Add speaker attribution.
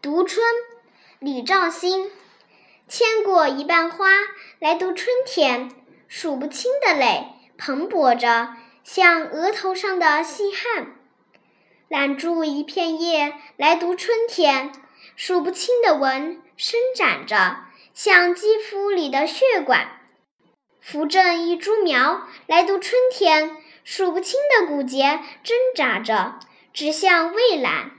Speaker 1: 读春，李兆兴。牵过一瓣花来读春天，数不清的泪蓬勃着，像额头上的细汗；揽住一片叶来读春天，数不清的纹伸展着，像肌肤里的血管；扶正一株苗来读春天，数不清的骨节挣扎着，指向蔚蓝。